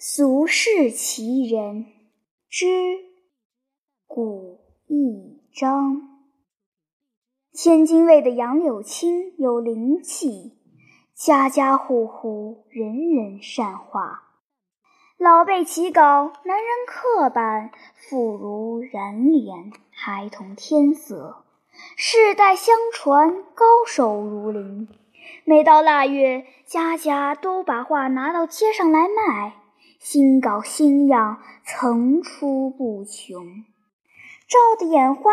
俗世奇人之古一章。千金味的杨柳青有灵气，家家户户人人善画。老辈起稿，男人刻板，妇孺染脸，孩童添色，世代相传，高手如林。每到腊月，家家都把画拿到街上来卖。新稿新样，层出不穷，照得眼花。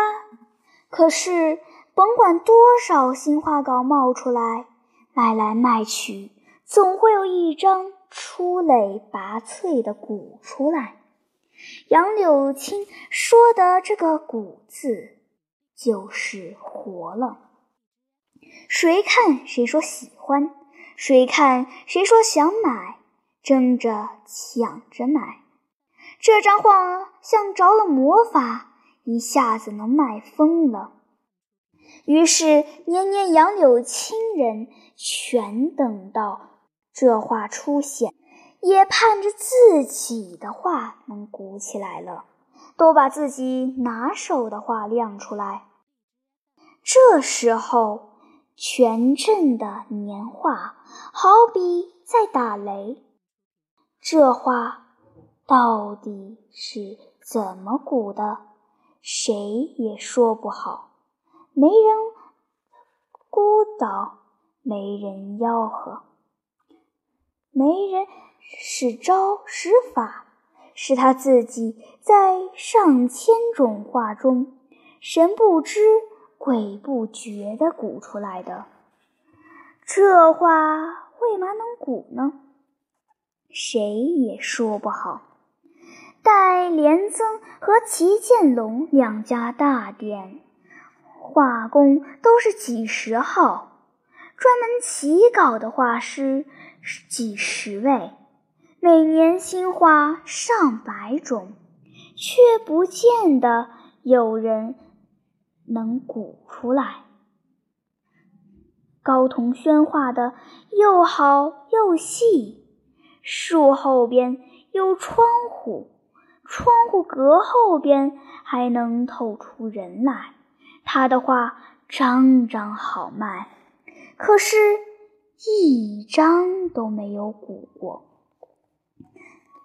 可是，甭管多少新画稿冒出来，卖来卖去，总会有一张出类拔萃的古出来。杨柳青说的这个“古”字，就是活了。谁看谁说喜欢，谁看谁说想买。争着抢着买，这张画像着了魔法，一下子能卖疯了。于是年年杨柳青人全等到这画出现，也盼着自己的画能鼓起来了，都把自己拿手的画亮出来。这时候，全镇的年画好比在打雷。这话到底是怎么鼓的？谁也说不好。没人鼓捣，没人吆喝，没人使招使法，是他自己在上千种话中神不知鬼不觉地鼓出来的。这话为嘛能鼓呢？谁也说不好。待连增和齐建龙两家大店，画工都是几十号，专门起稿的画师几十位，每年新画上百种，却不见得有人能鼓出来。高同轩画的又好又细。树后边有窗户，窗户格后边还能透出人来。他的画张张好卖，可是，一张都没有鼓过。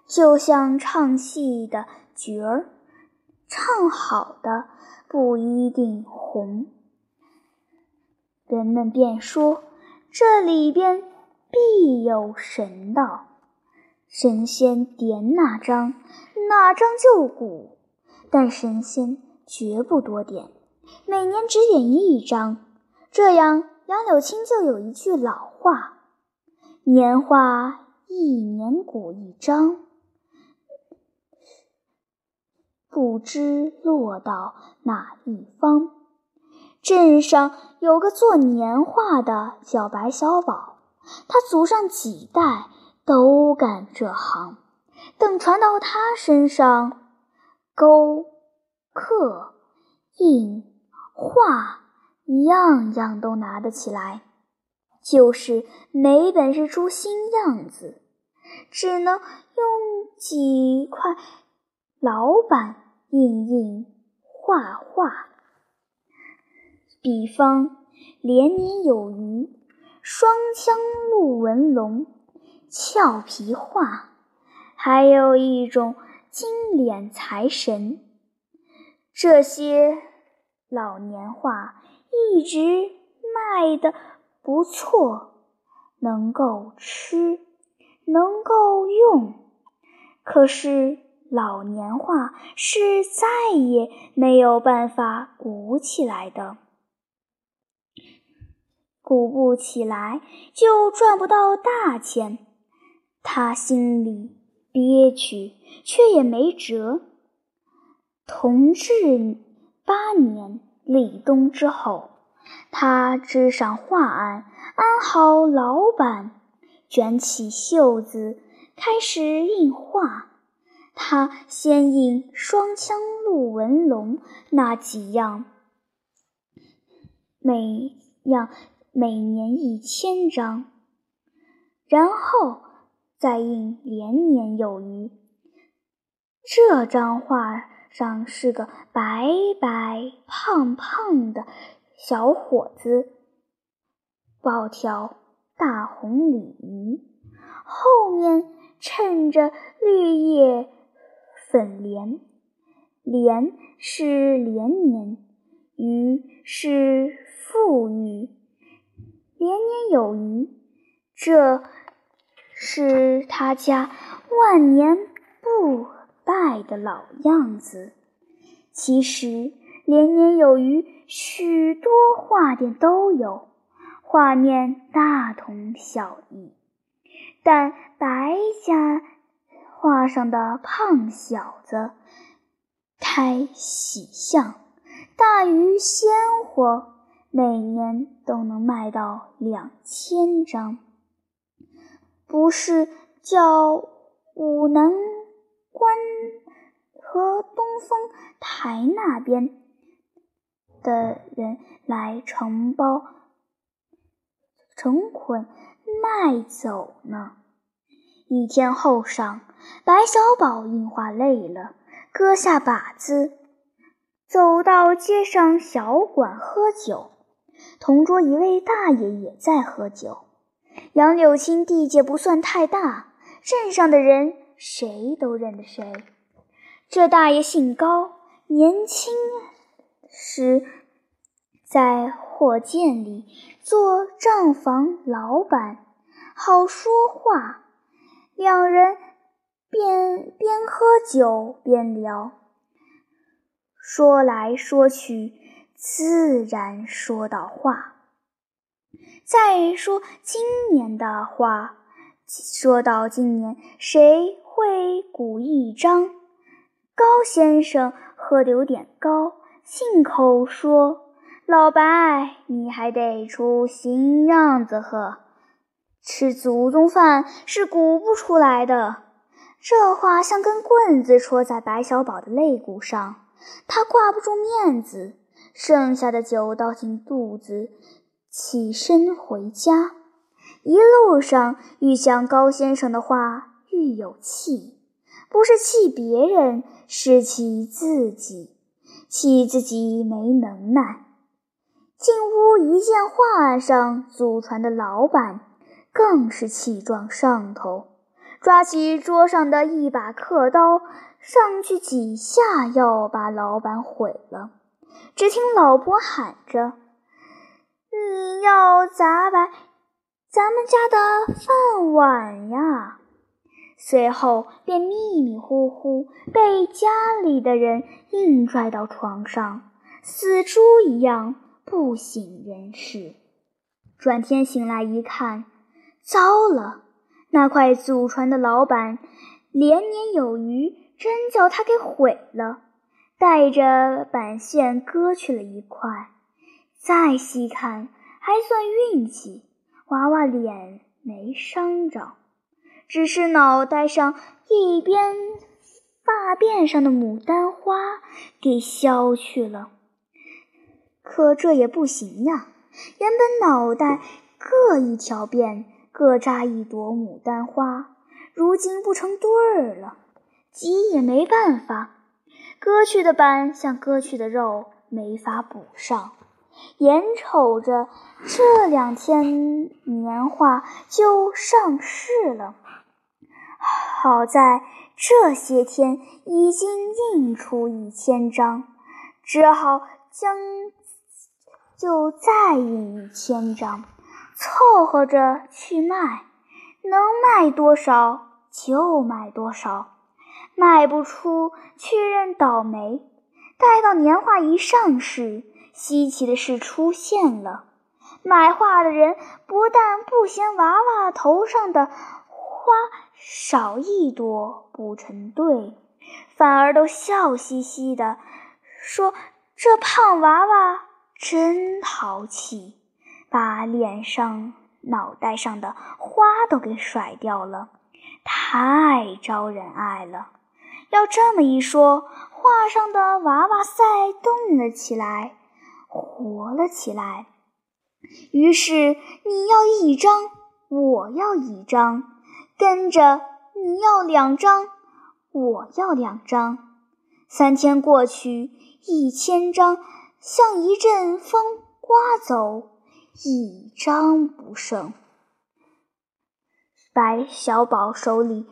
就像唱戏的角儿，唱好的不一定红。人们便说，这里边必有神道。神仙点哪张，哪张就鼓，但神仙绝不多点，每年只点一张。这样，杨柳青就有一句老话：“年画一年鼓一张，不知落到哪一方。”镇上有个做年画的，叫白小宝，他祖上几代。都干这行，等传到他身上，勾、刻、印、画，样样都拿得起来，就是没本事出新样子，只能用几块老板印印画画。比方连年有余，双枪鹿纹龙。俏皮话，还有一种金脸财神。这些老年画一直卖的不错，能够吃，能够用。可是老年画是再也没有办法鼓起来的，鼓不起来就赚不到大钱。他心里憋屈，却也没辙。同治八年立冬之后，他支上画案，安好老板，卷起袖子，开始印画。他先印双枪鹿纹龙那几样，每样每年一千张，然后。再印连年有余。这张画上是个白白胖胖的小伙子，抱条大红鲤鱼，后面衬着绿叶粉莲，莲是连年，鱼是富裕，连年有余。这是他家万年不败的老样子。其实连年有余，许多画店都有，画面大同小异。但白家画上的胖小子，胎喜相，大于鲜活，每年都能卖到两千张。不是叫武南关和东风台那边的人来承包、成捆卖走呢。一天后晌，白小宝印画累了，搁下靶子，走到街上小馆喝酒。同桌一位大爷也在喝酒。杨柳青地界不算太大，镇上的人谁都认得谁。这大爷姓高，年轻时在货店里做账房老板，好说话。两人边边喝酒边聊，说来说去，自然说到话。再说今年的话，说到今年，谁会鼓一张？高先生喝得有点高，信口说：“老白，你还得出新样子喝，吃祖宗饭是鼓不出来的。”这话像根棍子戳在白小宝的肋骨上，他挂不住面子，剩下的酒倒进肚子。起身回家，一路上愈想高先生的话愈有气，不是气别人，是气自己，气自己没能耐。进屋一见画案上祖传的老板，更是气壮上头，抓起桌上的一把刻刀，上去几下要把老板毁了。只听老婆喊着。你要砸败咱们家的饭碗呀！随后便迷迷糊糊被家里的人硬拽到床上，死猪一样不省人事。转天醒来一看，糟了！那块祖传的老板连年有余，真叫他给毁了，带着板线割去了一块。再细看，还算运气，娃娃脸没伤着，只是脑袋上一边发辫上的牡丹花给削去了。可这也不行呀，原本脑袋各一条辫，各扎一朵牡丹花，如今不成对儿了，急也没办法。割去的板像割去的肉，没法补上。眼瞅着这两天年画就上市了，好在这些天已经印出一千张，只好将就再印一千张，凑合着去卖，能卖多少就卖多少，卖不出确认倒霉。待到年画一上市。稀奇的事出现了，买画的人不但不嫌娃娃头上的花少一朵不成对，反而都笑嘻嘻的说：“这胖娃娃真淘气，把脸上、脑袋上的花都给甩掉了，太招人爱了。”要这么一说，画上的娃娃赛动了起来。活了起来，于是你要一张，我要一张，跟着你要两张，我要两张。三天过去，一千张像一阵风刮走，一张不剩。白小宝手里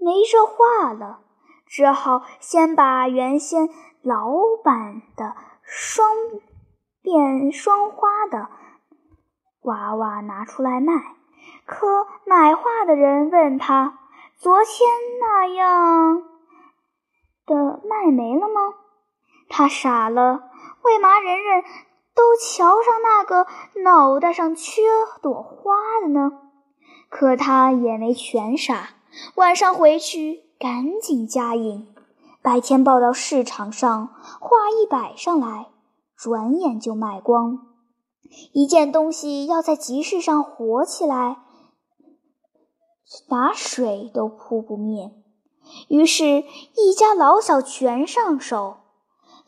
没这画了，只好先把原先老版的双变双花的娃娃拿出来卖。可买画的人问他：“昨天那样的卖没了吗？”他傻了，为嘛人人都瞧上那个脑袋上缺朵花的呢？可他也没全傻，晚上回去赶紧加印，白天抱到市场上，画一摆上来，转眼就卖光。一件东西要在集市上火起来，打水都扑不灭。于是，一家老小全上手。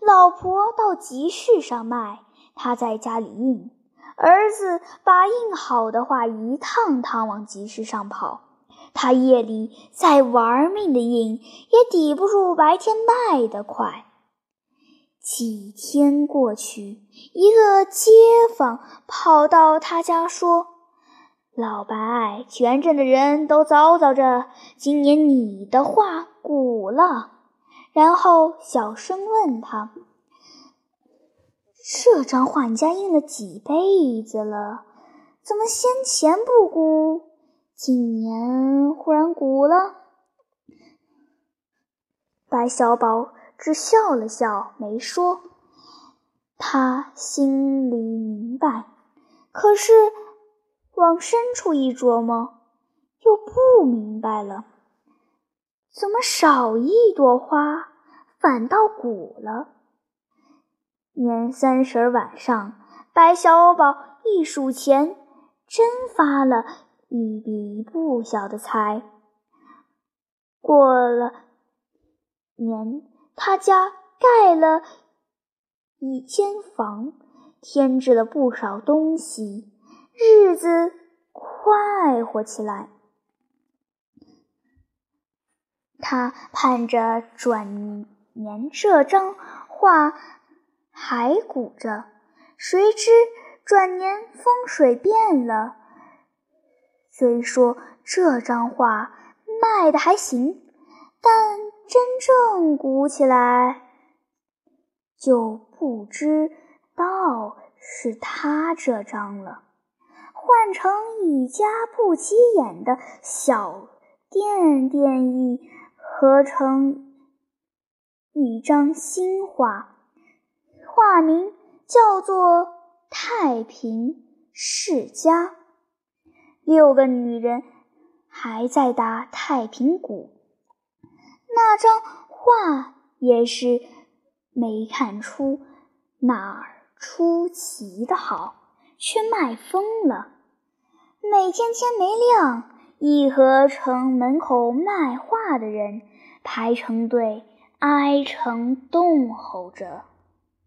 老婆到集市上卖，他在家里印。儿子把印好的画一趟趟往集市上跑，他夜里再玩命的印，也抵不住白天卖的快。几天过去，一个街坊跑到他家说：“老白，全镇的人都叨叨着，今年你的画鼓了。”然后小声问他。这张画你家印了几辈子了？怎么先前不鼓，今年忽然鼓了？白小宝只笑了笑，没说。他心里明白，可是往深处一琢磨，又不明白了：怎么少一朵花，反倒鼓了？年三十晚上，白小宝一数钱，真发了一笔不小的财。过了年，他家盖了一间房，添置了不少东西，日子快活起来。他盼着转年这张画。还鼓着，谁知转年风水变了。虽说这张画卖的还行，但真正鼓起来，就不知道是他这张了。换成一家不起眼的小店店役，合成一张新画。画名叫做《太平世家》，六个女人还在打太平鼓。那张画也是没看出哪儿出奇的好，却卖疯了。每天天没亮，义和城门口卖画的人排成队，挨成冻吼着。